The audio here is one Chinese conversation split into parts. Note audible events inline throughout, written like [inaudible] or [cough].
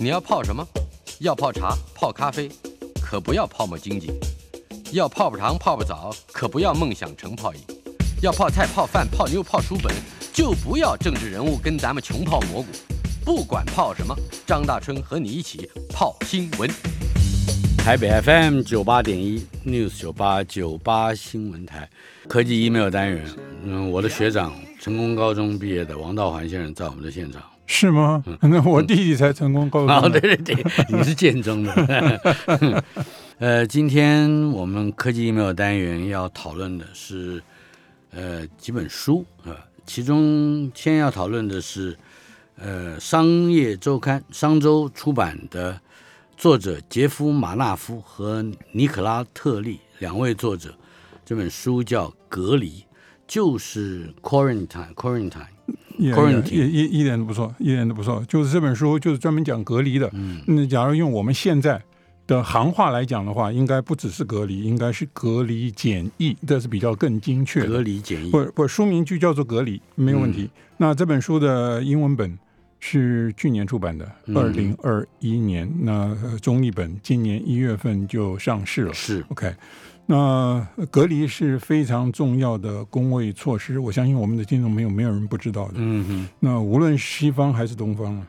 你要泡什么？要泡茶、泡咖啡，可不要泡沫经济；要泡泡糖、泡泡澡，可不要梦想成泡影；要泡菜、泡饭、泡妞、泡书本，就不要政治人物跟咱们穷泡蘑菇。不管泡什么，张大春和你一起泡新闻。台北 FM 九八点一 News 九八九八新闻台科技 email 单元，嗯，我的学长成功高中毕业的王道环先生在我们的现场。是吗？那我弟弟才成功高中。哦，对对对，[laughs] 你是建中的。[laughs] 呃，今天我们科技 email 单元要讨论的是呃几本书啊，其中先要讨论的是呃商业周刊商周出版的作者杰夫马纳夫和尼可拉特利两位作者，这本书叫《隔离》，就是 quarantine quarantine。一一一点都不错，一点都不错。就是这本书就是专门讲隔离的。嗯，那假如用我们现在的行话来讲的话，应该不只是隔离，应该是隔离检疫，这是比较更精确。隔离检疫，不不，书名就叫做隔离，没有问题。那这本书的英文本是去年出版的，二零二一年。那中译本今年一月份就上市了。是 OK。那隔离是非常重要的工位措施，我相信我们的听众朋友没有人不知道的。嗯哼。那无论西方还是东方啊，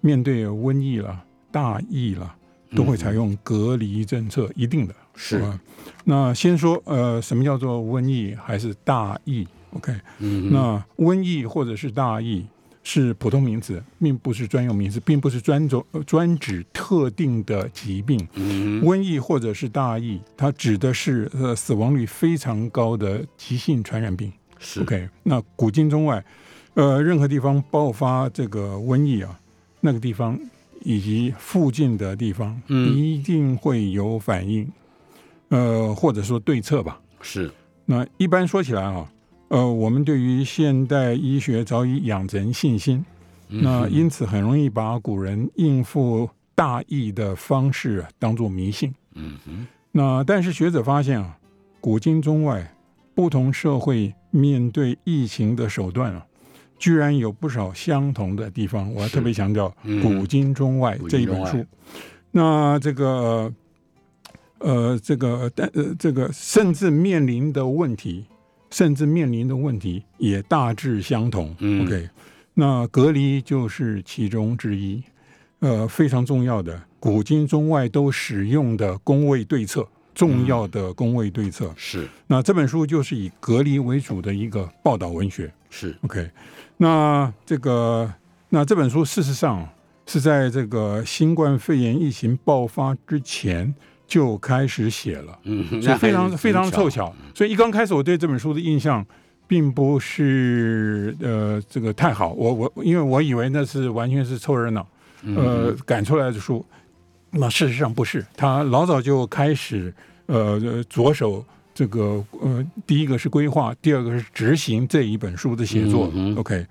面对瘟疫了、大疫了，都会采用隔离政策，一定的是吧？那先说呃，什么叫做瘟疫还是大疫？OK。嗯。那瘟疫或者是大疫。是普通名词，并不是专用名词，并不是专指专指特定的疾病，瘟疫或者是大疫，它指的是呃死亡率非常高的急性传染病。是 OK，那古今中外，呃，任何地方爆发这个瘟疫啊，那个地方以及附近的地方，一定会有反应，呃，或者说对策吧。是，那一般说起来啊。呃，我们对于现代医学早已养成信心，那因此很容易把古人应付大疫的方式当做迷信。嗯哼。那但是学者发现啊，古今中外不同社会面对疫情的手段啊，居然有不少相同的地方。我要特别强调《古今中外》这一本书。那这个呃，这个但呃，这个甚至面临的问题。甚至面临的问题也大致相同。OK，那隔离就是其中之一，呃，非常重要的，古今中外都使用的工位对策，重要的工位对策是。那这本书就是以隔离为主的一个报道文学。是 OK，那这个那这本书事实上是在这个新冠肺炎疫情爆发之前。就开始写了，嗯，所以非常非常凑巧。所以一刚开始我对这本书的印象并不是呃这个太好，我我因为我以为那是完全是凑热闹，呃赶出来的书，那事实上不是，他老早就开始呃着手这个呃第一个是规划，第二个是执行这一本书的写作。OK，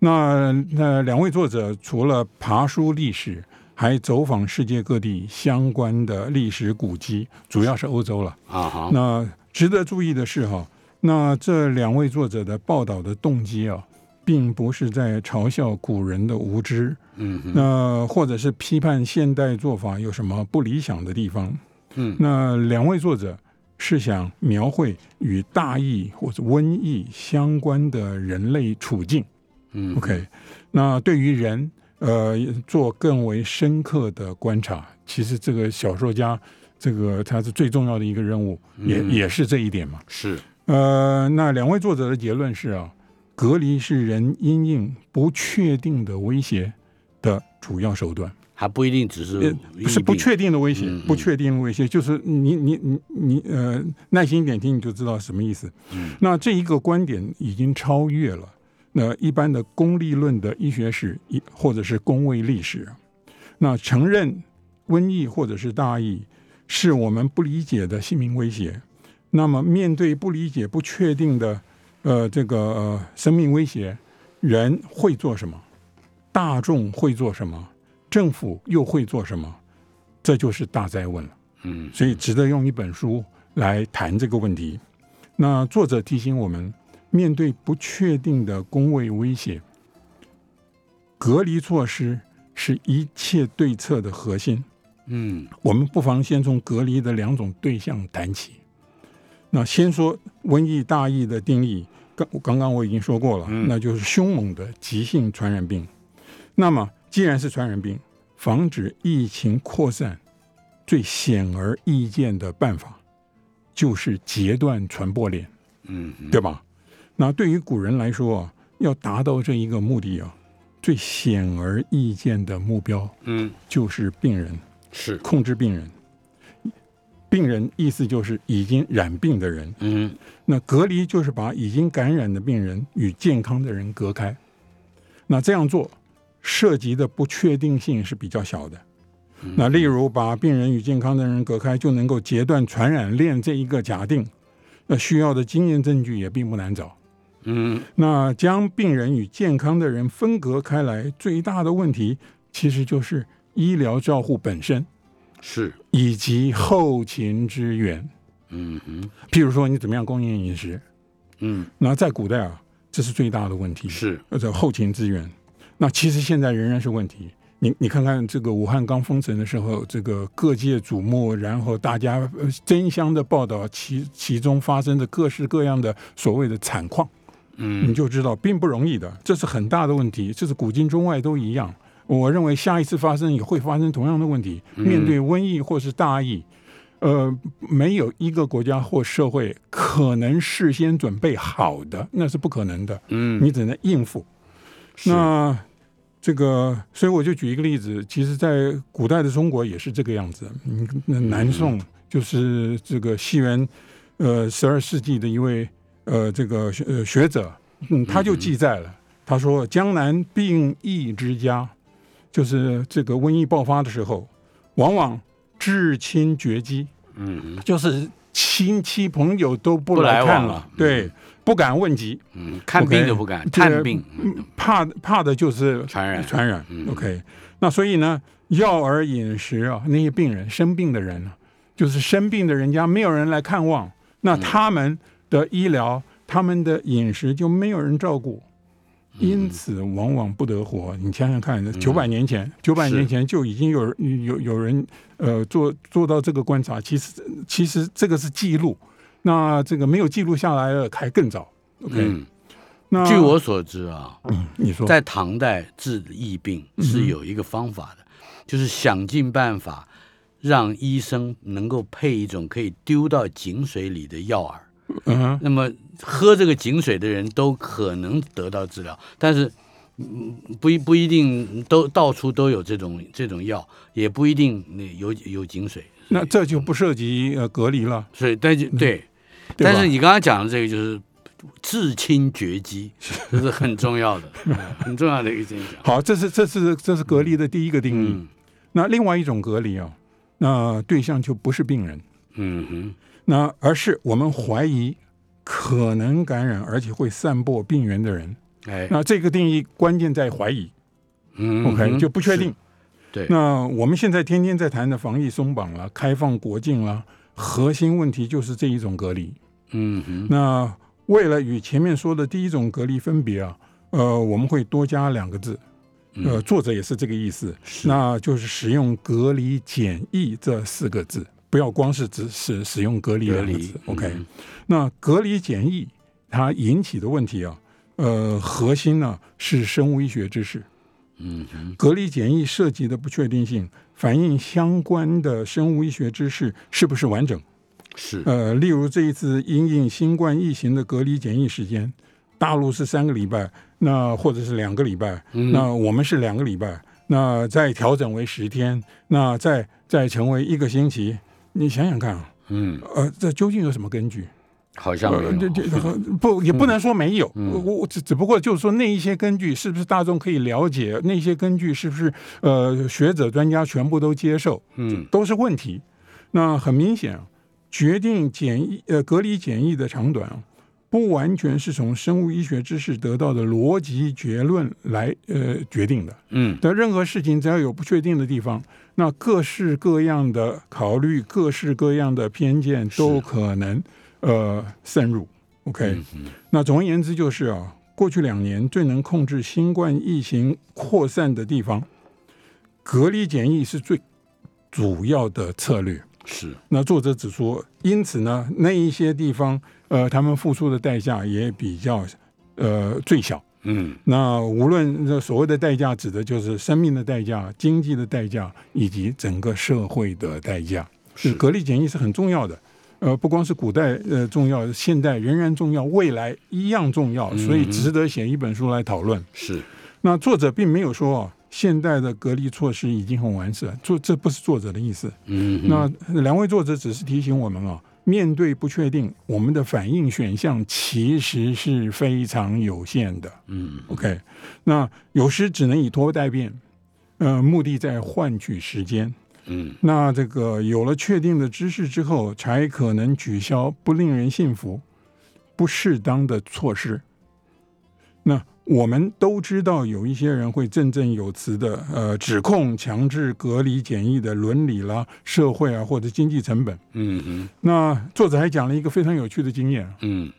那那两位作者除了爬书历史。还走访世界各地相关的历史古迹，主要是欧洲了啊。那值得注意的是哈，那这两位作者的报道的动机啊，并不是在嘲笑古人的无知，嗯，那或者是批判现代做法有什么不理想的地方，嗯，那两位作者是想描绘与大疫或者瘟疫相关的人类处境，嗯，OK，那对于人。呃，做更为深刻的观察，其实这个小说家，这个他是最重要的一个任务，也也是这一点嘛。是，呃，那两位作者的结论是啊，隔离是人因应不确定的威胁的主要手段，还不一定只是不是不确定的威胁，不确定的威胁就是你你你你呃，耐心一点听你就知道什么意思。嗯，那这一个观点已经超越了。那一般的功利论的医学史，一或者是公卫历史，那承认瘟疫或者是大疫是我们不理解的性命威胁。那么面对不理解、不确定的呃这个呃生命威胁，人会做什么？大众会做什么？政府又会做什么？这就是大灾问了。嗯，所以值得用一本书来谈这个问题。那作者提醒我们。面对不确定的工位威胁，隔离措施是一切对策的核心。嗯我们不妨先从隔离的两种对象谈起。那先说瘟疫大疫的定义，刚刚刚我已经说过了，嗯那就是凶猛的急性传染病。那么既然是传染病，防止疫情扩散，最显而易见的办法就是截断传播链。嗯对吧？那对于古人来说啊，要达到这一个目的啊，最显而易见的目标嗯，就是病人，是，控制病人。病人意思就是已经染病的人，嗯那隔离就是把已经感染的病人与健康的人隔开。那这样做涉及的不确定性是比较小的。那例如把病人与健康的人隔开，就能够截断传染链这一个假定，那需要的经验证据也并不难找。嗯那将病人与健康的人分隔开来，最大的问题其实就是医疗照护本身是，以及后勤支援。嗯哼譬如说，你怎么样供应饮食？嗯那在古代啊，这是最大的问题，是，呃，这后勤资源。那其实现在仍然是问题。你你看看这个武汉刚封城的时候，这个各界瞩目，然后大家呃争相的报道其其中发生的各式各样的所谓的惨况。你嗯就知道并不容易的，这是很大的问题，这是古今中外都一样。我认为下一次发生也会发生同样的问题。面对瘟疫或是大疫，呃，没有一个国家或社会可能事先准备好的，那是不可能的。嗯，你只能应付。那这个，所以我就举一个例子，其实，在古代的中国也是这个样子。嗯，那南宋就是这个西元呃十二世纪的一位呃这个学呃学者，嗯，他就记载了，他说江南病疫之家，就是这个瘟疫爆发的时候，往往至亲绝迹，嗯。就是亲戚朋友都不不来来看了对，不敢问及。嗯，看病都不敢，这个探病嗯。怕怕的就是传染。传染。嗯。OK，那所以呢，药而饮食啊，那些病人生病的人啊，就是生病的人家没有人来看望，那嗯。他们的医疗、他们的饮食就没有人照顾。嗯因此，往往不得活。你想想看，九百年前，九百年前就已经有人有有人呃做做到这个观察。其实，其实这个是记录，那这个没有记录下来了，还更早。OK，、嗯，那据我所知啊，你说，在唐代治疫病是有一个方法的，就是想尽办法让医生能够配一种可以丢到井水里的药饵，嗯哼。那么喝这个井水的人都可能得到治疗，但是。嗯，不一不一定都到处都有这种这种药，也不一定那有有井水，那这就不涉及呃隔离了，所以但就对，但是你刚刚讲的这个就是至亲绝迹，这是很重要的，嗯很重要的一个现象。好，这是这是这是隔离的第一个定义。嗯那另外一种隔离啊，那对象就不是病人，嗯哼，那而是我们怀疑可能感染而且会散播病源的人。哎，那这个定义关键在怀疑。嗯，OK 就不确定。对，那我们现在天天在谈的防疫松绑了、开放国境了，核心问题就是这一种隔离。嗯哼，那为了与前面说的第一种隔离分别啊，呃，我们会多加两个字，呃，嗯作者也是这个意思，是。那就是使用隔离检疫这四个字，不要光是只使使用隔离的离两个字。OK，、嗯那隔离检疫它引起的问题啊，呃，核心呢是生物医学知识。嗯，隔离检疫涉及的不确定性，反映相关的生物医学知识是不是完整。是，呃，例如这一次因应新冠疫情的隔离检疫时间，大陆是三个礼拜，那或者是两个礼拜，嗯那我们是两个礼拜，那再调整为十天，那再再成为一个星期，你想想看啊，嗯，呃，这究竟有什么根据？好像没有，这有，这不也不能说没有，嗯我我只只不过就是说那一些根据是不是大众可以了解，那些根据是不是呃学者专家全部都接受，嗯都是问题。那很明显啊，决定检疫呃隔离检疫的长短啊，不完全是从生物医学知识得到的逻辑结论来呃决定的。嗯但任何事情只要有不确定的地方，那各式各样的考虑、各式各样的偏见都可能呃渗入。OK，、那总而言之就是啊，过去两年最能控制新冠疫情扩散的地方，隔离检疫是最主要的策略。是，那作者指出，因此呢，那一些地方，呃，他们付出的代价也比较，呃，最小。嗯，那无论这所谓的代价，指的就是生命的代价、经济的代价以及整个社会的代价。是隔离检疫是很重要的，呃，不光是古代呃重要，现代仍然重要，未来一样重要，所以值得写一本书来讨论。是，那作者并没有说哦，现代的隔离措施已经很完善，作这不是作者的意思。嗯，那两位作者只是提醒我们啊，面对不确定，我们的反应选项其实是非常有限的。嗯 OK，那有时只能以拖代变，呃，目的在换取时间。嗯那这个有了确定的知识之后，才可能取消不令人信服、不适当的措施。那我们都知道，有一些人会振振有词的，呃，指控强制隔离检疫的伦理啦、社会啊或者经济成本。嗯嗯那作者还讲了一个非常有趣的经验，嗯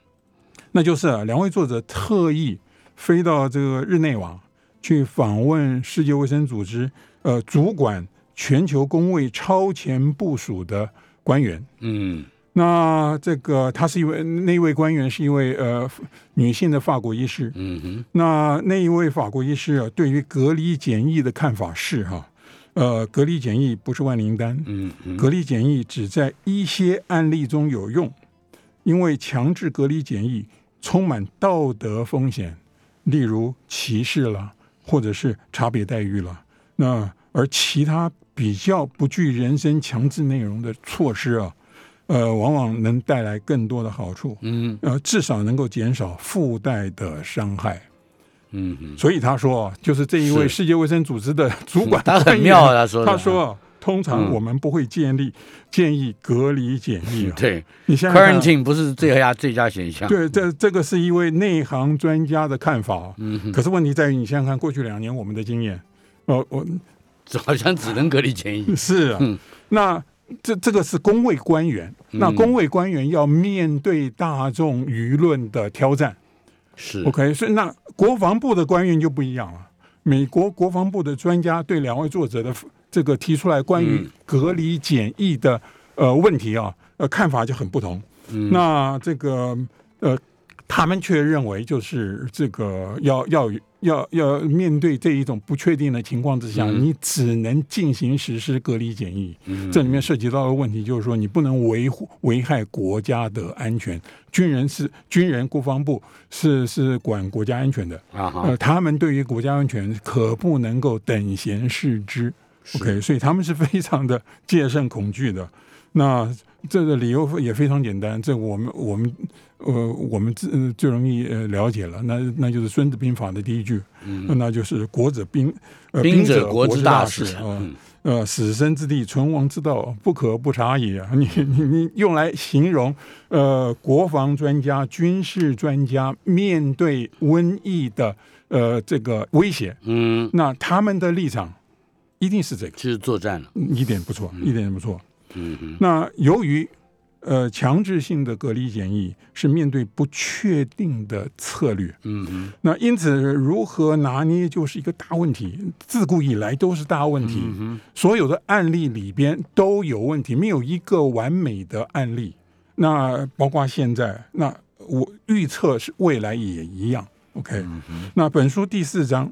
那就是啊，两位作者特意飞到这个日内瓦去访问世界卫生组织，呃，主管全球工位超前部署的官员。嗯那这个他是一位那一位官员是一位呃女性的法国医师。嗯哼，那那一位法国医师啊，对于隔离检疫的看法是哈，呃，隔离检疫不是万灵丹，隔离检疫只在一些案例中有用，因为强制隔离检疫充满道德风险，例如歧视了，或者是差别待遇了。那而其他比较不具人身强制内容的措施啊，呃，往往能带来更多的好处，嗯呃，至少能够减少附带的伤害。嗯嗯，所以他说，就是这一位世界卫生组织的主管他很妙啊，他说他说，通常嗯我们不会建立建议隔离检疫啊。对你想想看，，quarantine 不是最佳最佳选项。对，这这个是一位内行专家的看法。嗯哼，可是问题在于，你想想看，过去两年我们的经验，哦，我 [laughs] 好像只能隔离检疫。是啊，嗯那这这个是公卫官员，那嗯公卫官员要面对大众舆论的挑战。是 OK，所以那国防部的官员就不一样了。美国国防部的专家对两位作者的这个提出来关于嗯隔离检疫的呃问题啊，呃看法就很不同。嗯那这个呃，他们却认为就是这个要要要要面对这一种不确定的情况之下，嗯你只能进行实施隔离检疫。嗯这里面涉及到的问题就是说，你不能维护危害国家的安全。军人是军人，国防部是是管国家安全的，啊呃，他们对于国家安全可不能够等闲视之。OK，所以他们是非常的戒慎恐惧的。那这个理由也非常简单，这我们我们呃我们最呃最容易呃了解了，那那就是《孙子兵法》的第一句，那就是“国者兵，呃，兵者者国之之大事呃，死生之地，存亡之道，不可不察也。[laughs] 你你你用来形容呃国防专家、军事专家面对瘟疫的呃这个威胁，嗯，那他们的立场一定是这个，就是作战了。一点不错，一点不错。嗯哼，那由于呃强制性的隔离检疫是面对不确定的策略，嗯哼，那因此如何拿捏就是一个大问题，自古以来都是大问题。嗯所有的案例里边都有问题，没有一个完美的案例。那包括现在，那我预测是未来也一样。OK，、那本书第四章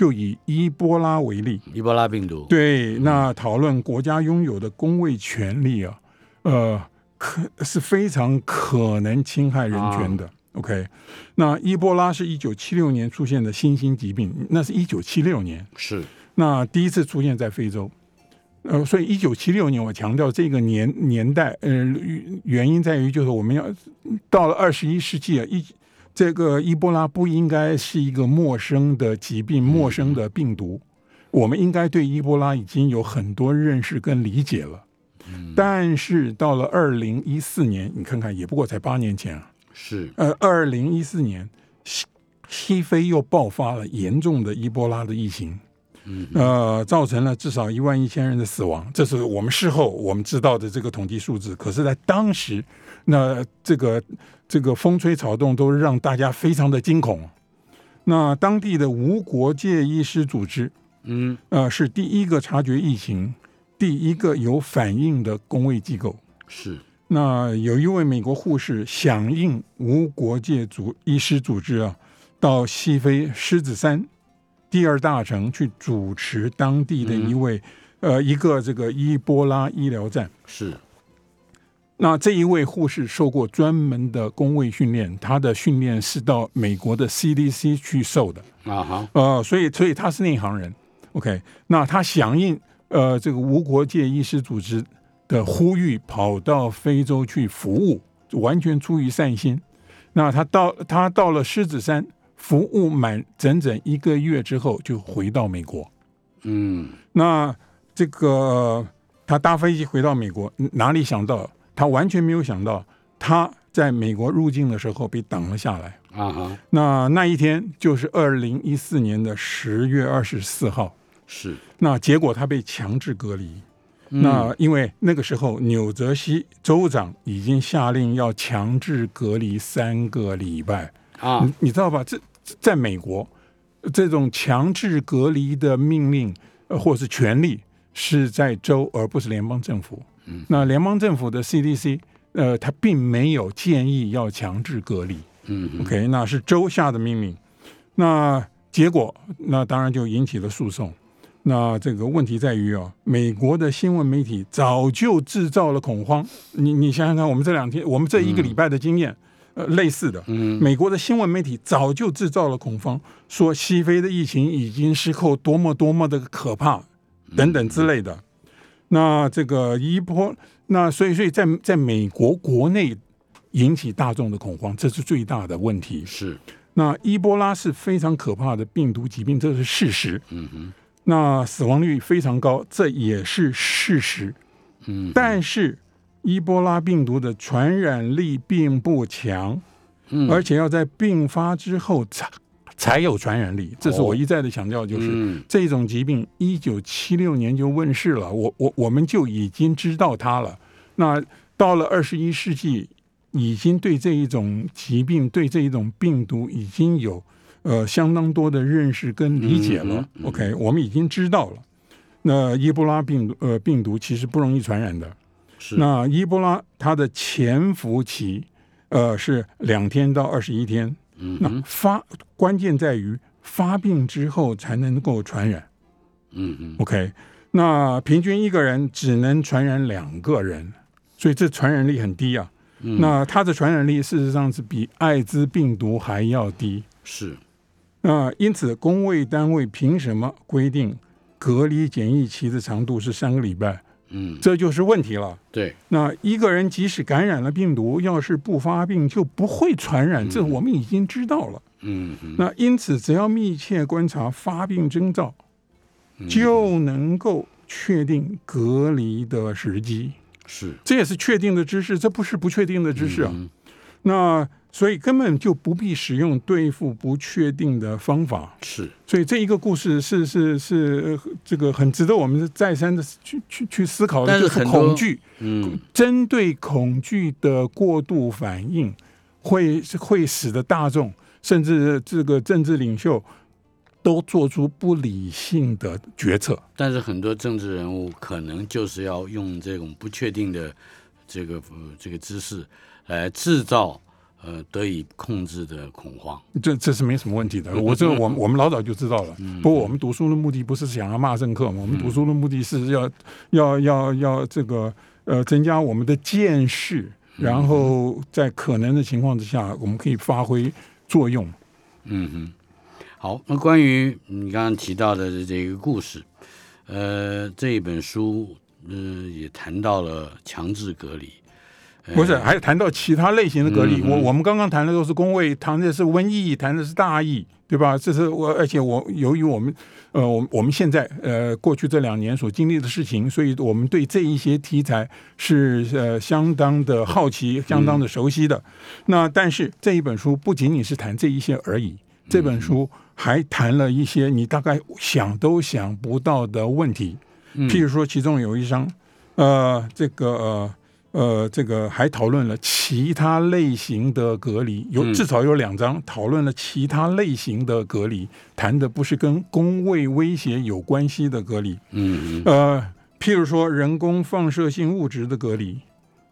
就以伊波拉为例，伊波拉病毒。对，那讨论国家拥有的公卫权利啊，呃，可是非常可能侵害人权的。OK，那伊波拉是一九七六年出现的新兴疾病，那是一九七六年。是，那第一次出现在非洲，呃，所以一九七六年我强调这个年年代，呃，原因在于就是我们要到了二十一世纪啊，一这个伊波拉不应该是一个陌生的疾病、陌生的病毒，我们应该对伊波拉已经有很多认识跟理解了。但是到了二零一四年，你看看，也不过才八年前啊，是，呃，二零一四年西西非又爆发了严重的伊波拉的疫情。呃，造成了至少一万一千人的死亡，这是我们事后我们知道的这个统计数字。可是，在当时，那这个这个风吹草动都让大家非常的惊恐。那当地的无国界医师组织嗯，呃，是第一个察觉疫情、第一个有反应的公卫机构。是。那有一位美国护士响应无国界组医师组织啊，到西非狮子山第二大城去主持当地的一位呃一个这个伊波拉医疗站。是。那这一位护士受过专门的工位训练，他的训练是到美国的 CDC 去受的啊哈，呃，所以所以他是内行人。OK，那他响应呃这个无国界医师组织的呼吁，跑到非洲去服务，完全出于善心。那他到他到了狮子山服务满整整一个月之后，就回到美国。嗯，那这个他搭飞机回到美国，哪里想到？他完全没有想到，他在美国入境的时候被挡了下来啊！哈，那那一天就是二零一四年的十月二十四号，是那结果他被强制隔离。那因为那个时候纽泽西州长已经下令要强制隔离三个礼拜啊！你你知道吧？这在美国这种强制隔离的命令呃或是权利是在州而不是联邦政府。那联邦政府的 CDC，呃，他并没有建议要强制隔离。嗯，OK，那是州下的命令。那结果，那当然就引起了诉讼。那这个问题在于啊，美国的新闻媒体早就制造了恐慌。你你想想看，我们这两天，我们这一个礼拜的经验，呃，类似的。嗯，美国的新闻媒体早就制造了恐慌，说西非的疫情已经失控，多么多么的可怕，等等之类的。那这个一波，那所以所以在在美国国内引起大众的恐慌，这是最大的问题。是，那伊波拉是非常可怕的病毒疾病，这是事实。嗯哼，那死亡率非常高，这也是事实。嗯，但是伊波拉病毒的传染力并不强，嗯，而且要在病发之后才。才有传染力，这是我一再的强调，就是这种疾病一九七六年就问世了，我我我们就已经知道它了。那到了二十一世纪，已经对这一种疾病、对这一种病毒已经有呃相当多的认识跟理解了。OK，我们已经知道了。那伊波拉病毒呃病毒其实不容易传染的，是那伊波拉它的潜伏期呃是两天到二十一天。那发关键在于发病之后才能够传染，嗯嗯，OK，那平均一个人只能传染两个人，所以这传染力很低啊。那它的传染力事实上是比艾滋病毒还要低。是，那因此工位单位凭什么规定隔离检疫期的长度是三个礼拜？嗯，这就是问题了。对，那一个人即使感染了病毒，要是不发病，就不会传染，这我们已经知道了。嗯，那因此，只要密切观察发病征兆，就能够确定隔离的时机。是，这也是确定的知识，这不是不确定的知识啊。那。所以根本就不必使用对付不确定的方法。是，所以这一个故事是是是这个很值得我们再三的去去去思考的，就是恐惧。嗯，针对恐惧的过度反应，会会使得大众甚至这个政治领袖都做出不理性的决策。但是很多政治人物可能就是要用这种不确定的这个这个姿势来制造。呃，得以控制的恐慌，这这是没什么问题的。我这我我们老早就知道了。不过我们读书的目的不是想要骂政客嘛，我们读书的目的是要要要要这个呃增加我们的见识，然后在可能的情况之下，我们可以发挥作用。嗯哼，好。那关于你刚刚提到的这个故事，呃，这一本书嗯也谈到了强制隔离。不是，还谈到其他类型的隔离。我我们刚刚谈的都是工位，谈的是瘟疫，谈的是大疫，对吧？这是我，而且我由于我们，呃，我我们现在呃过去这两年所经历的事情，所以我们对这一些题材是呃相当的好奇，相当的熟悉的。那但是这一本书不仅仅是谈这一些而已，这本书还谈了一些你大概想都想不到的问题。譬如说，其中有一章，呃，这个。呃，这个还讨论了其他类型的隔离，有嗯。至少有两章讨论了其他类型的隔离，谈的不是跟工位威胁有关系的隔离，嗯呃，譬如说人工放射性物质的隔离，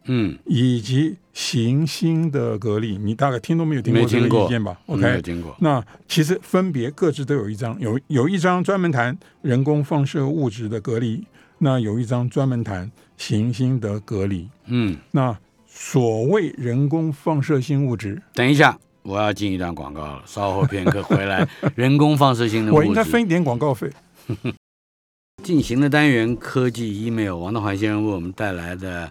嗯。以及行星的隔离，你大概听都没有听过这个没听过。意见吧？嗯，没有？OK，听过。那其实分别各自都有一章，有有一章专门谈人工放射物质的隔离，那有一章专门谈行星的隔离。嗯，那所谓人工放射性物质，等一下，我要进一段广告了，稍后片刻回来。[laughs] 人工放射性的物质，我应该分一点广告费。进行的单元科技 email，王德怀先生为我们带来的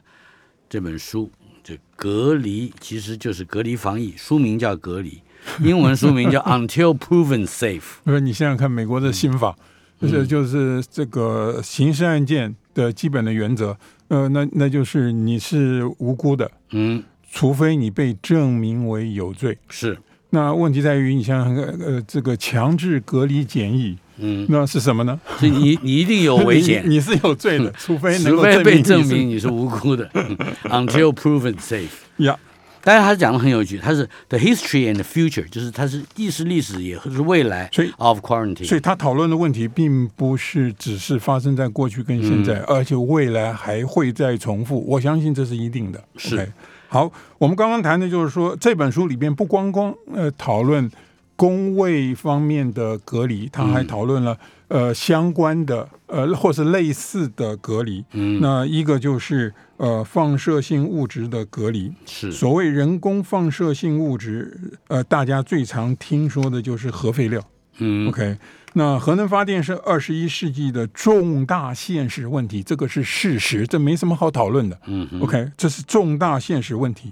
这本书，这隔离其实就是隔离防疫，书名叫隔离，英文书名叫 Until Proven Safe。不是 [laughs] 你想想看，美国的新法，嗯这就是这个刑事案件的基本的原则。呃，那那就是你是无辜的，嗯，除非你被证明为有罪。是，那问题在于，你想想看，呃，这个强制隔离检疫，嗯，那是什么呢？所以你你一定有危险 [laughs] 你，你是有罪的，除非能除够非被证明你是无辜的。[laughs] 嗯 Until Proven Safe。呀。但是他讲的很有趣，他是 the history and the future，就是他是既是历史也是未来所以 of quarantine。所以他讨论的问题，并不是只是发生在过去跟现嗯在，而且未来还会再重复。我相信这是一定的。是好，我们刚刚谈的就是说，这本书里边不光光呃讨论工位方面的隔离，他还嗯讨论了、呃相关的呃或是类似的隔离。嗯，那一个就是呃放射性物质的隔离。是，所谓人工放射性物质，呃，大家最常听说的就是核废料。嗯 OK，那核能发电是二十一世纪的重大现实问题，这个是事实，这没什么好讨论的。嗯 OK，这是重大现实问题。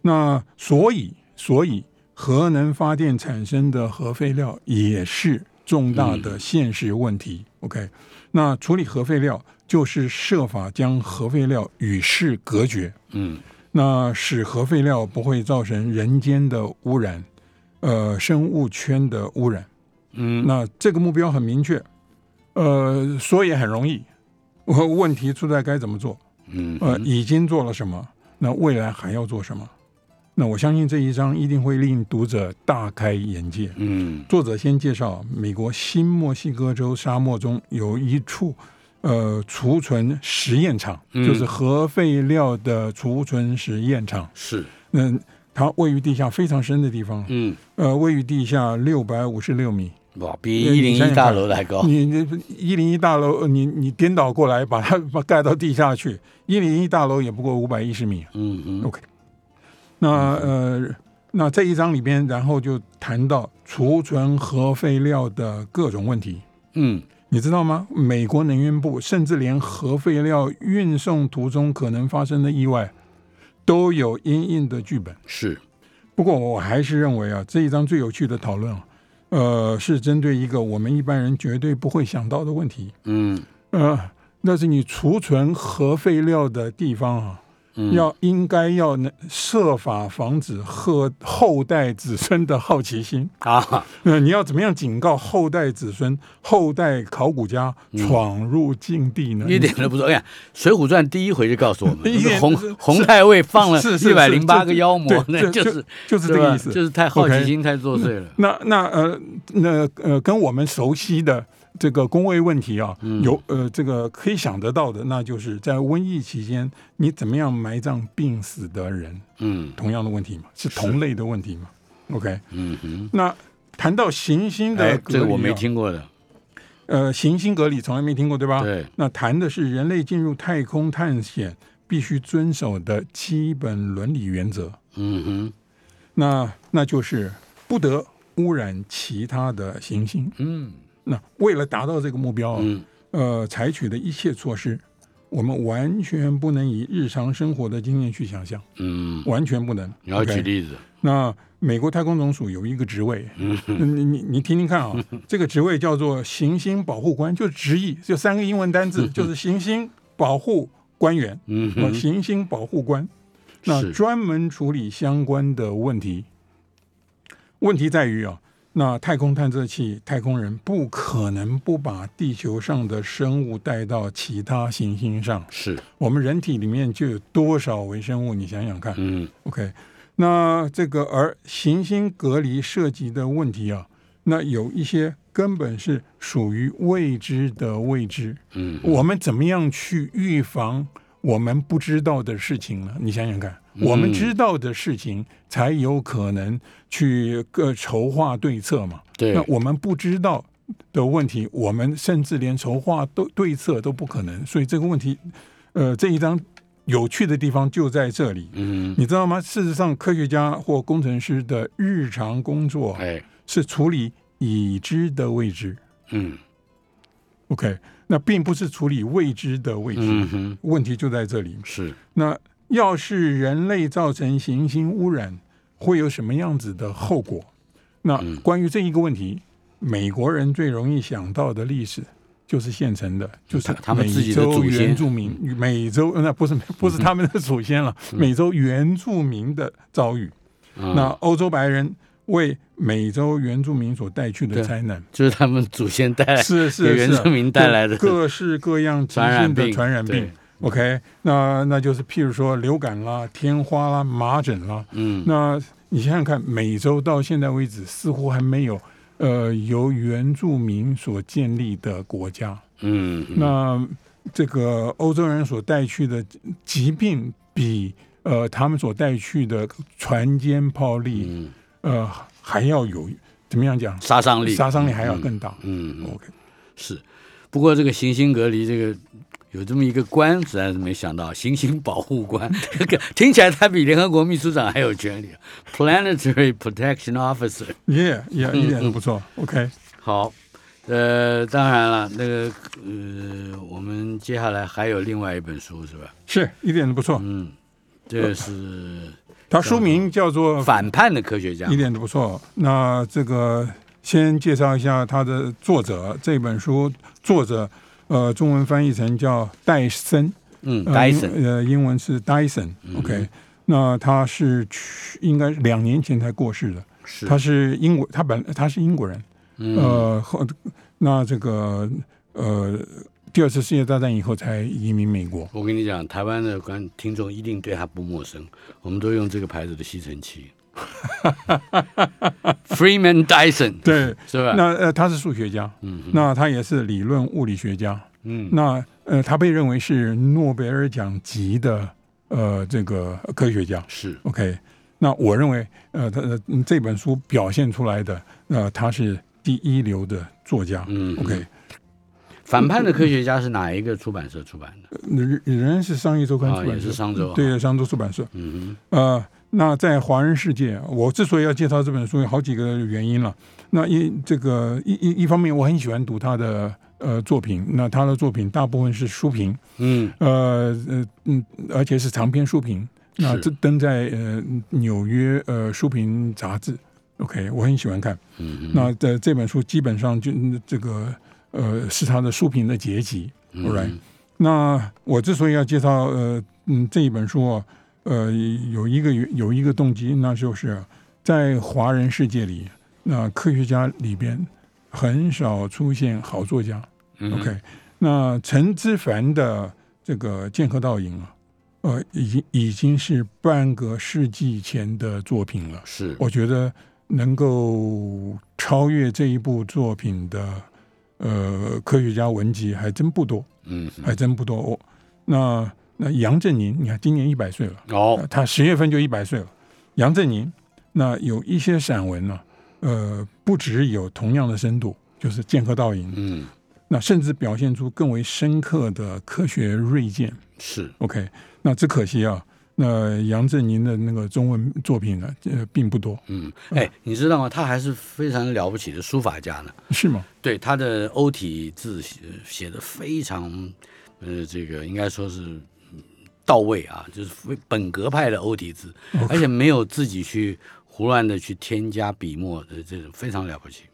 那所以，所以核能发电产生的核废料也是重大的现实问题。OK，那处理核废料就是设法将核废料与世隔绝。嗯那使核废料不会造成人间的污染，呃，生物圈的污染。嗯，那这个目标很明确，呃，说也很容易。我问题出在该怎么做？嗯呃，已经做了什么？那未来还要做什么？那我相信这一章一定会令读者大开眼界。嗯作者先介绍，美国新墨西哥州沙漠中有一处呃储存实验场，嗯就是核废料的储存实验场。是，那它位于地下非常深的地方，嗯呃，位于地下六百五十六米。哇，比一零一大楼还高。你你一零一大楼，呃你你颠倒过来，把它把盖到地下去，一零一大楼也不过五百一十米。嗯嗯 OK，那呃，那这一章里边，然后就谈到储存核废料的各种问题。嗯你知道吗？美国能源部甚至连核废料运送途中可能发生的意外，都有阴影的剧本。是，不过我还是认为啊，这一章最有趣的讨论啊，呃，是针对一个我们一般人绝对不会想到的问题。嗯呃，那是你储存核废料的地方啊，嗯要应该要能设法防止后后代子孙的好奇心。[laughs] 啊，那，你要怎么样警告后代子孙、后代考古家闯入禁地呢？嗯一点都不错。哎呀，《水浒传》第一回就告诉我们，[laughs] 洪是洪太尉放了是是一百零八个妖魔对，那就就是就是这个意思。就是太好奇心太作祟了。那那呃那呃，跟我们熟悉的这个工位问题啊，嗯有呃这个可以想得到的，那就是在瘟疫期间，你怎么样埋葬病死的人，嗯同样的问题嘛，是同类的问题嘛。OK，嗯哼，那谈到行星的哎，隔离、啊这个我没，听过的。呃，行星隔离从来没听过对吧？对，那谈的是人类进入太空探险必须遵守的基本伦理原则。嗯哼，那那就是不得污染其他的行星。嗯那为了达到这个目标啊，嗯呃，采取的一切措施，我们完全不能以日常生活的经验去想象，嗯，完全不能。你要举？例子。那美国太空总署有一个职位，嗯你你你听听看啊，这个职位叫做行星保护官，就直译，就三个英文单字，就是行星保护官员，呃，嗯，行星保护官，那专门处理相关的问题。问题在于啊，那太空探测器、太空人不可能不把地球上的生物带到其他行星上。是我们人体里面就有多少微生物？你想想看。嗯 OK，那这个而行星隔离涉及的问题啊，那有一些根本是属于未知的未知。嗯我们怎么样去预防我们不知道的事情了？你想想看，我们知道的事情才有可能去个筹划对策嘛。对那我们不知道的问题，我们甚至连筹划都对策都不可能。所以这个问题，呃，这一章有趣的地方就在这里。嗯你知道吗？事实上，科学家或工程师的日常工作哎是处理已知的未知。嗯 OK，那并不是处理未知的未知。嗯问题就在这里。是那要是人类造成行星污染，会有什么样子的后果？那嗯关于这一个问题，美国人最容易想到的历史就是现成的，就是他他们自己的美洲祖先原住民，美洲那不是不是他们的祖先了，美洲原住民的遭遇。嗯那欧洲白人为美洲原住民所带去的灾难，就是他们祖先带来是是是。原住民带来的。各各式各样疾病的传染病传染病。OK，那那就是譬如说流感啦、天花啦、麻疹啦。嗯。那你想想看，美洲到现在为止似乎还没有呃由原住民所建立的国家。嗯。那这个欧洲人所带去的疾病比呃他们所带去的船坚炮利嗯呃还要有怎么样讲？杀伤力杀伤力还要更大。嗯嗯 OK，是，不过这个行星隔离这个有这么一个官，实在是没想到，行星保护官，[laughs] 听起来他比联合国秘书长还有权利，Planetary Protection Officer，yeah yeah，一点都不错。OK，好，呃，当然了，那个呃，我们接下来还有另外一本书是吧？是一点都不错。嗯，这个是它书名叫做《反叛的科学家一。点都不错》。那这个先介绍一下他的作者。这本书作者呃，中文翻译成叫戴森，嗯呃，Dyson。英呃，英文是 Dyson。OK，那他是去应该两年前才过世的。是他是英国，他本他是英国人。嗯呃，后那这个呃，第二次世界大战以后才移民美国。我跟你讲，台湾的观听众一定对他不陌生，我们都用这个牌子的吸尘器，[laughs] Freeman Dyson，对，是吧？那呃，他是数学家，嗯那他也是理论物理学家。嗯那呃，他被认为是诺贝尔奖级的呃这个科学家。是 OK，那我认为呃，他这本书表现出来的呃，他是第一流的作家。嗯 OK，反叛的科学家是哪一个出版社出版的？仍仍然是商业周刊出版社，是商周。对，商周出版社。嗯呃，那在华人世界，我之所以要介绍这本书，有好几个原因了。那一这个一一一方面，我很喜欢读他的呃作品，那他的作品大部分是书评，嗯呃呃嗯，而且是长篇书评。那这登在呃纽约呃书评杂志，OK，我很喜欢看。嗯嗯那这这本书基本上就这个呃是他的书评的结集。嗯那我之所以要介绍呃嗯这一本书啊，呃有一个有一个动机，那就是在华人世界里，那科学家里边很少出现好作家。嗯 OK，那陈之凡的这个《剑客倒影》啊，呃，已经已经是半个世纪前的作品了。是我觉得能够超越这一部作品的呃科学家文集还真不多，嗯还真不多。哦、那那杨振宁，你看今年一百岁了，哦呃他十月份就一百岁了。杨振宁，那有一些散文呢、呃，不只有同样的深度，就是《剑客倒影》，嗯那甚至表现出更为深刻的科学锐见。是 OK，那只可惜啊，那杨振宁的那个中文作品呢，呃，并不多，嗯哎，你知道吗？他还是非常了不起的书法家呢。是吗？对他的欧体字写写的非常，呃，这个应该说是嗯到位啊，就是非本格派的欧体字，而且没有自己去胡乱的去添加笔墨的这种非常了不起。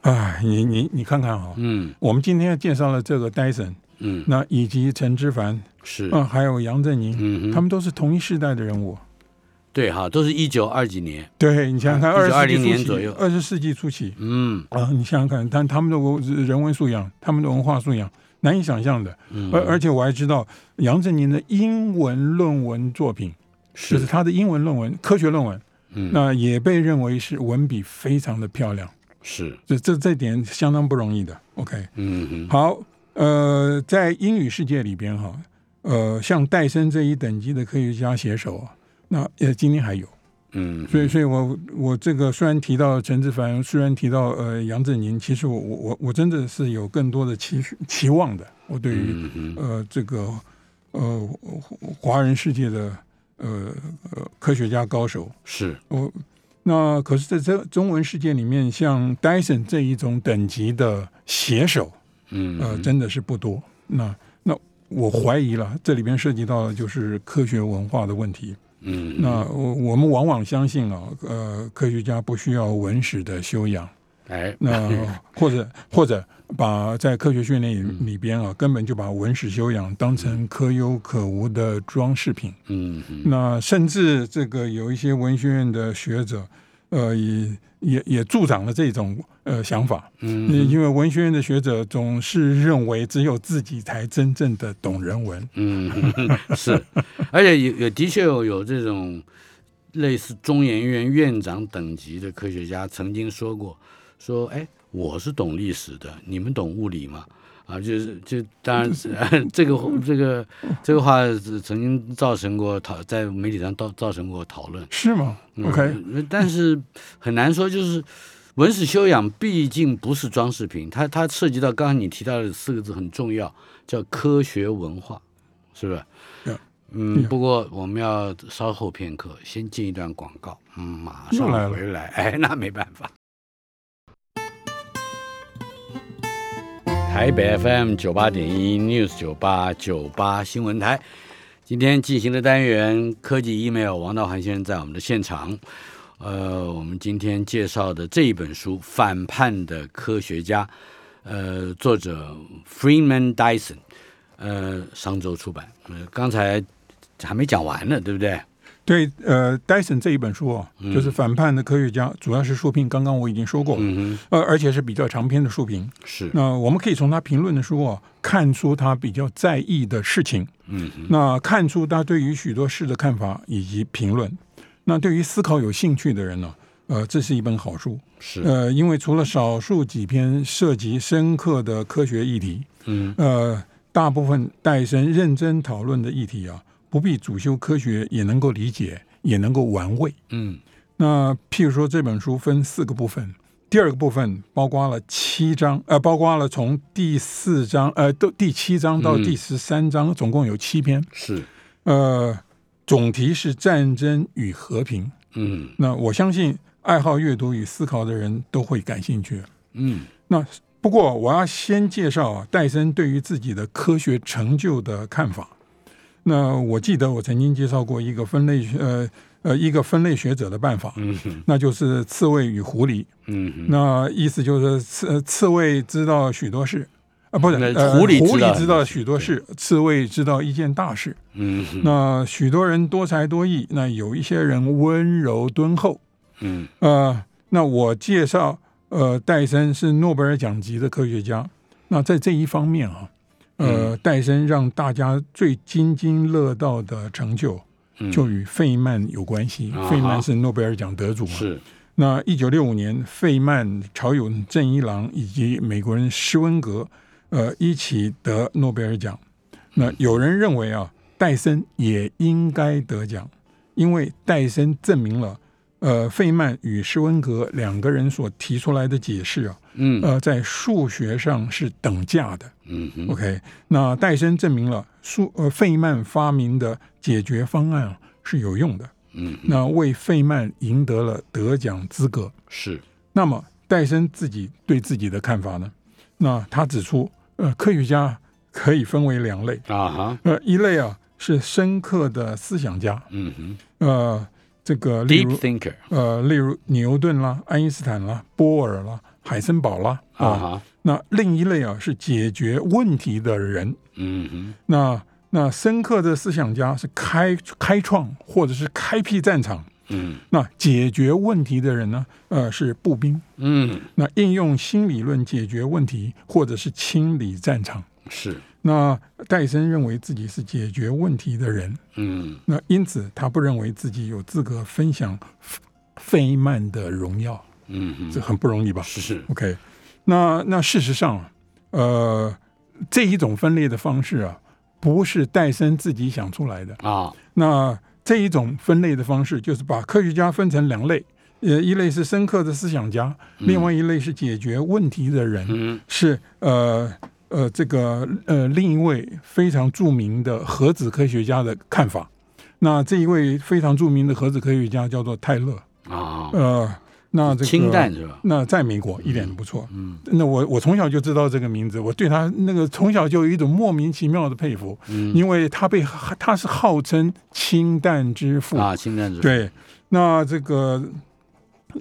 哎，你你你看看哈、嗯我们今天介绍了这个戴森，嗯，那以及陈之凡，是，啊，还有杨振宁，嗯哼，他们都是同一世代的人物。对哈，都是一九二几年，对你想想看，二二零年左右，二十世纪初期，嗯啊，你想想看，但他们的文人文素养，他们的文化素养难以想象的。而而且我还知道杨振宁的英文论文作品，就是他的英文论文，科学论文，嗯，那也被认为是文笔非常的漂亮。是，这这这点相当不容易的。OK，嗯嗯，好，呃，在英语世界里边哈，呃，像戴森这一等级的科学家写手啊。那呃，今天还有，嗯，所以，所以我我这个虽然提到陈志凡，虽然提到呃杨振宁，其实我我我我真的是有更多的期期望的。我对于呃这个呃华人世界的呃呃科学家高手是我那可是在这中文世界里面，像戴森这一种等级的写手，嗯呃，真的是不多。那那我怀疑了，这里边涉及到的就是科学文化的问题。嗯，那我我们往往相信啊，呃，科学家不需要文史的修养，哎，那 [laughs] 或者或者把在科学训练里边啊，根本就把文史修养当成可有可无的装饰品。嗯，那甚至这个有一些文学院的学者，呃，也也也助长了这种呃想法。嗯，因为文学院的学者总是认为只有自己才真正的懂人文。嗯，[laughs] 是，而且有有的确有有这种类似中研院院长等级的科学家曾经说过，说哎，我是懂历史的，你们懂物理吗？啊，就是就当然这个这个这个话曾经造成过讨在媒体上造造成过讨论，是吗？OK，但是很难说，就是文史修养毕竟不是装饰品，它它涉及到刚刚你提到的四个字很重要，叫科学文化，是不是？嗯，不过我们要稍后片刻，先进一段广告，嗯，马上回来。[laughs] 哎，那没办法。台北 FM 九八点一 News 九八九八新闻台，今天进行的单元科技 email，王道涵先生在我们的现场。呃，我们今天介绍的这一本书《反叛的科学家》，呃，作者 Freeman Dyson，呃，商周出版。呃，刚才还没讲完呢，对不对？对，呃，戴森这一本书哦，就是反叛的科学家，主要是书评。刚刚我已经说过，嗯呃，而且是比较长篇的书评。是，那我们可以从他评论的书哦，看出他比较在意的事情。嗯，那看出他对于许多事的看法以及评论。那对于思考有兴趣的人呢，呃，这是一本好书。是，呃，因为除了少数几篇涉及深刻的科学议题，嗯，呃，大部分戴森认真讨论的议题啊。不必主修科学也能够理解，也能够玩味。嗯，那譬如说这本书分四个部分，第二个部分包括了七章，呃，包括了从第四章，呃，到第七章到第十三章，总共有七篇。是，呃，总题是战争与和平。嗯，那我相信爱好阅读与思考的人都会感兴趣。嗯，那不过我要先介绍啊，戴森对于自己的科学成就的看法。那我记得我曾经介绍过一个分类呃呃一个分类学者的办法，嗯，那就是刺猬与狐狸，嗯，那意思就是刺刺猬知道许多事啊，不是狐狸狐狸知道许多事，刺猬知道一件大事，嗯，那许多人多才多艺，那有一些人温柔敦厚，嗯，呃，那我介绍呃戴森是诺贝尔奖级的科学家，那在这一方面啊。呃，戴森让大家最津津乐道的成就，就与费曼有关系。费曼是诺贝尔奖得主嘛？是。那一九六五年，费曼、朝永正一郎以及美国人施温格，呃，一起得诺贝尔奖。那有人认为啊，戴森也应该得奖，因为戴森证明了。呃，费曼与施温格两个人所提出来的解释啊，嗯，呃，在数学上是等价的，嗯，OK。那戴森证明了数呃费曼发明的解决方案啊是有用的，嗯，那为费曼赢得了得奖资格。是。那么戴森自己对自己的看法呢？那他指出，呃，科学家可以分为两类啊哈，呃，一类啊是深刻的思想家，嗯哼，呃。这个例如 thinker，呃，例如牛顿啦、爱因斯坦啦、波尔啦、海森堡啦啊哈。那另一类啊是解决问题的人。嗯哼。那那深刻的思想家是开开创或者是开辟战场。嗯那解决问题的人呢？呃，是步兵。嗯，那应用新理论解决问题，或者是清理战场。是，那戴森认为自己是解决问题的人，嗯那因此他不认为自己有资格分享费曼的荣耀，嗯嗯，这很不容易吧是，？OK，那那事实上，呃，这一种分裂的方式啊，不是戴森自己想出来的。啊，那这一种分类的方式，就是把科学家分成两类，呃，一类是深刻的思想家，另外一类是解决问题的人，嗯。是呃呃这个呃另一位非常著名的核子科学家的看法。那这一位非常著名的核子科学家叫做泰勒，啊，呃，那这个氢弹是吧？那在美国一点都不错。嗯那我我从小就知道这个名字，我对他那个从小就有一种莫名其妙的佩服，嗯。因为他被他是号称氢弹之父。啊，氢弹是，，对，那这个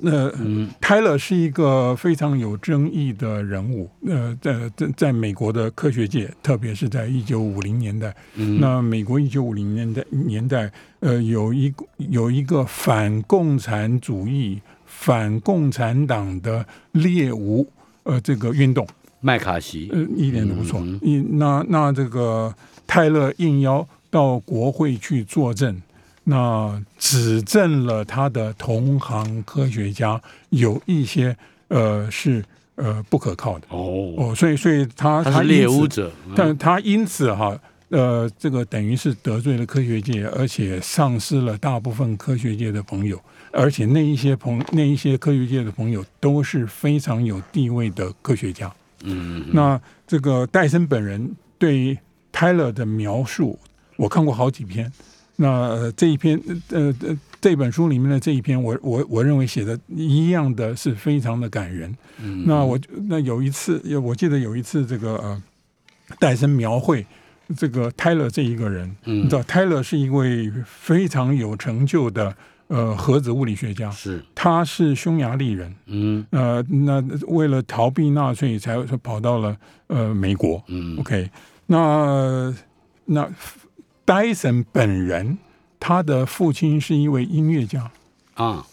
那嗯。泰勒是一个非常有争议的人物，呃，在在在美国的科学界，特别是在一九五零年代，嗯，那美国一九五零年代年代，呃，有一有一个反共产主义、反共产党的猎巫，呃，这个运动，麦卡锡，呃，一点都不错。嗯。一、那那这个泰勒应邀到国会去作证，那指证了他的同行科学家有一些呃是呃不可靠的。哦，哦，所以所以他他是猎巫者，嗯。但他因此哈，呃，这个等于是得罪了科学界，而且丧失了大部分科学界的朋友，而且那一些朋那一些科学界的朋友都是非常有地位的科学家。嗯，那这个戴森本人对泰勒的描述，我看过好几篇。那、呃这一篇呃呃这本书里面的这一篇，我我我认为写的一样的是非常的感人。嗯那我那有一次，我记得有一次这个呃，戴森描绘这个泰勒这一个人，你嗯知道泰勒是一位非常有成就的呃核子物理学家，是，他是匈牙利人，嗯。呃，那为了逃避纳粹才跑到了呃美国。嗯。OK，那那戴森本人，他的父亲是一位音乐家。啊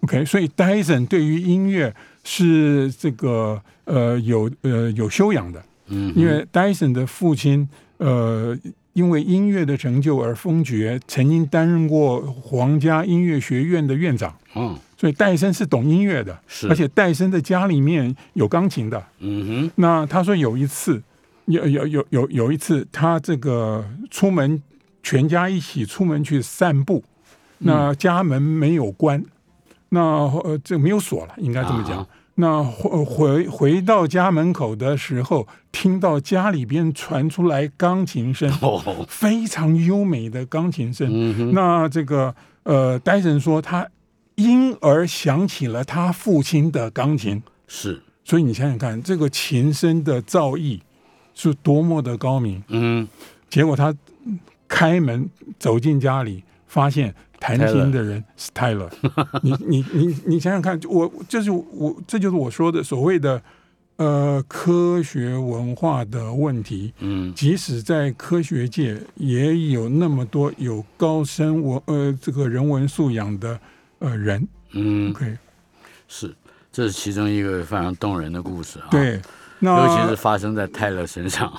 ，OK，所以戴森对于音乐是这个呃有呃有修养的，嗯，因为戴森的父亲呃因为音乐的成就而封爵，曾经担任过皇家音乐学院的院长，嗯。所以戴森是懂音乐的，是。而且戴森的家里面有钢琴的。嗯哼，那他说有一次，有有有有有一次，他这个出门，全家一起出门去散步，那家门没有关，那呃这没有锁了，应该这么讲。啊那回回回到家门口的时候，听到家里边传出来钢琴声，哦，[laughs] 非常优美的钢琴声。嗯，那这个呃，戴森说他因而想起了他父亲的钢琴。是，所以你想想看，这个琴声的造诣是多么的高明。嗯结果他开门走进家里，发现弹琴的人是泰勒。你你你你想想看，我就是我这就是我说的所谓的呃科学文化的问题。嗯即使在科学界，也有那么多有高深文呃这个人文素养的呃人。嗯，OK，是，这是其中一个非常动人的故事啊，，对，那尤其是发生在泰勒身上，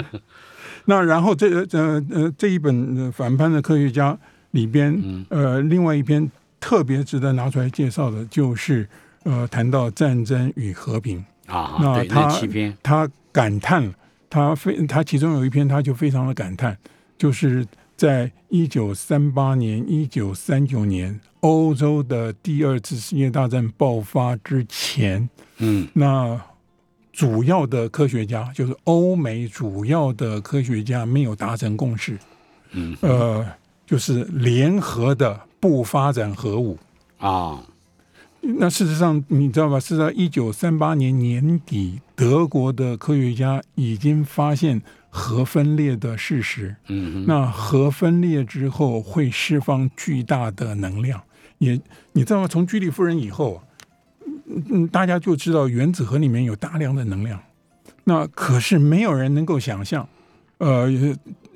[laughs] 那然后这呃呃这一本呃反叛的科学家里边，嗯。呃，另外一篇特别值得拿出来介绍的，就是呃谈到战争与和平，啊，那他他感叹了，他非他其中有一篇他就非常的感叹，就是在一九三八年、一九三九年欧洲的第二次世界大战爆发之前，嗯。那主要的科学家，就是欧美主要的科学家没有达成共识，嗯。呃，就是联合的不发展核武。啊，那事实上，你知道吧？是在一九三八年年底，德国的科学家已经发现核分裂的事实。嗯哼，那核分裂之后会释放巨大的能量，也你知道吗？从居里夫人以后，嗯嗯，大家就知道原子核里面有大量的能量。那可是没有人能够想象，呃，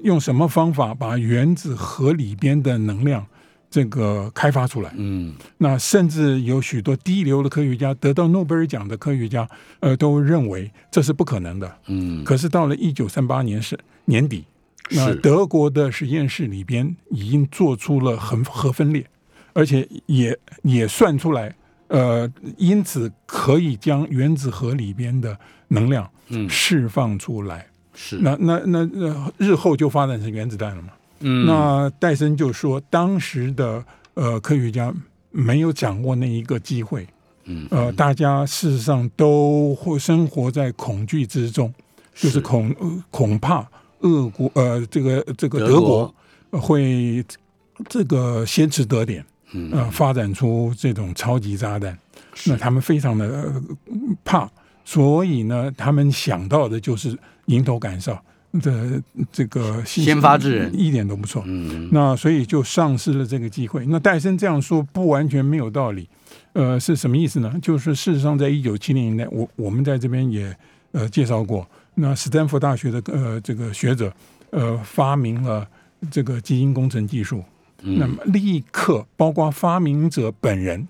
用什么方法把原子核里边的能量这个开发出来。嗯，那甚至有许多第一流的科学家，得到诺贝尔奖的科学家，呃，都认为这是不可能的。嗯，可是到了一九三八年是年底，那德国的实验室里边已经做出了核核分裂，而且也也算出来，呃，因此可以将原子核里边的能量嗯释放出来。是，那那那那日后就发展成原子弹了嘛？嗯，那戴森就说，当时的呃科学家没有掌握那一个机会，嗯呃，大家事实上都会生活在恐惧之中，就是是。恐呃恐怕俄国呃这个这个德德国。国会这个先吃得点，嗯。呃，发展出这种超级炸弹，那他们非常的呃怕，所以呢，他们想到的就是迎头赶上的这个先发制人一点都不错。嗯那所以就丧失了这个机会。那戴森这样说不完全没有道理，呃，是什么意思呢？就是事实上，在一九七零年代，我我们在这边也呃介绍过，那斯坦福大学的呃这个学者呃发明了这个基因工程技术，那嗯么立刻包括发明者本人，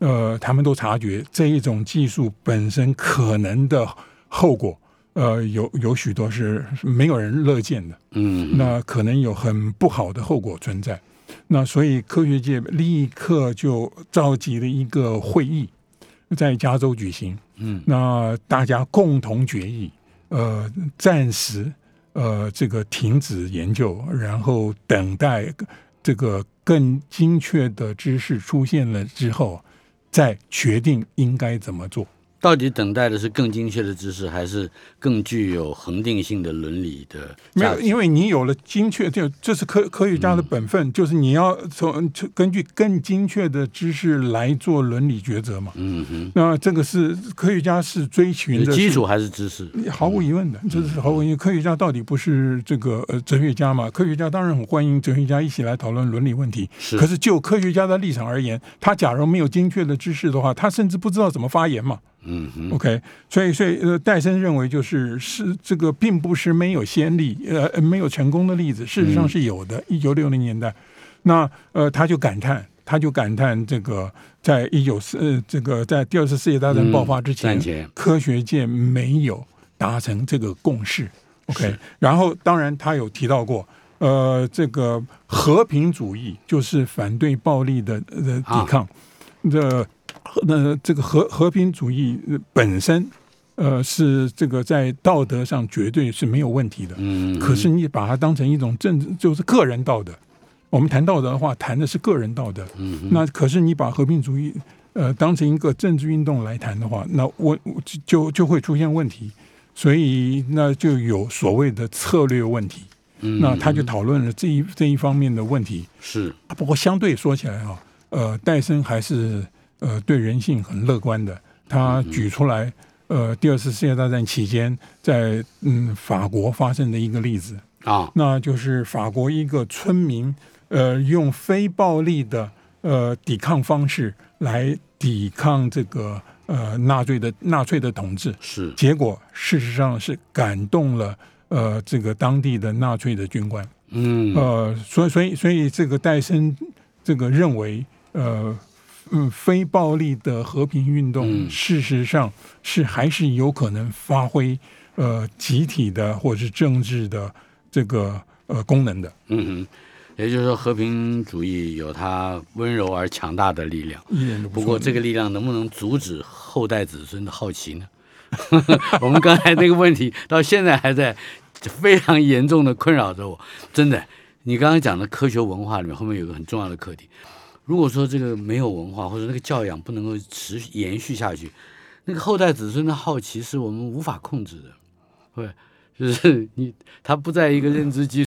呃，他们都察觉这一种技术本身可能的后果，呃，有有许多是是没有人乐见的。嗯，那可能有很不好的后果存在。那所以科学界立刻就召集了一个会议，在加州举行。嗯，那大家共同决议，呃，暂时呃这个停止研究，然后等待这个更精确的知识出现了之后，再决定应该怎么做。到底等待的是更精确的知识，还是更具有恒定性的伦理的没有，因为你有了精确，这这是科科学家的本分，就是你要从根据更精确的知识来做伦理抉择嘛。嗯哼，那这个是科学家是追寻的基础还是知识？毫无疑问的，这是毫无疑问。科学家到底不是这个呃哲学家嘛？科学家当然很欢迎哲学家一起来讨论伦理问题。是可是就科学家的立场而言，他假如没有精确的知识的话，他甚至不知道怎么发言嘛。嗯哼，OK，所以所以呃，戴森认为就是是这个并不是没有先例，呃，没有成功的例子，事实上是有的。一九六零年代，那呃，他就感叹，他就感叹这个在一九四呃这个在第二次世界大战爆发之前，科学界没有达成这个共识。OK，然后当然他有提到过。呃，这个和平主义就是反对暴力的呃抵抗，这那这个和和平主义本身，呃，是这个在道德上绝对是没有问题的。嗯，可是你把它当成一种政治，就是个人道德。我们谈道德的话，谈的是个人道德。嗯，那可是你把和平主义呃当成一个政治运动来谈的话，那我就就会出现问题。所以那就有所谓的策略问题。嗯那他就讨论了这一这一方面的问题。是不过相对说起来啊，呃，戴森还是呃对人性很乐观的。他举出来呃第二次世界大战期间在嗯法国发生的一个例子，啊，那就是法国一个村民呃用非暴力的呃抵抗方式来抵抗这个呃纳粹的纳粹的统治，是。结果事实上是感动了呃这个当地的纳粹的军官。嗯。呃，所以所以所以这个戴森这个认为，呃，嗯，非暴力的和平运动，嗯事实上是还是有可能发挥呃集体的或者是政治的这个呃功能的，嗯哼，也就是说和平主义有它温柔而强大的力量。一点都不错不过这个力量能不能阻止后代子孙的好奇呢？[laughs] 我们刚才那个问题到现在还在非常严重的困扰着我。真的，你刚刚讲的科学文化里面后面有个很重要的课题。如果说这个没有文化或者那个教养不能够持续延续下去，那个后代子孙的好奇是我们无法控制的，对，就是你他不在一个认知基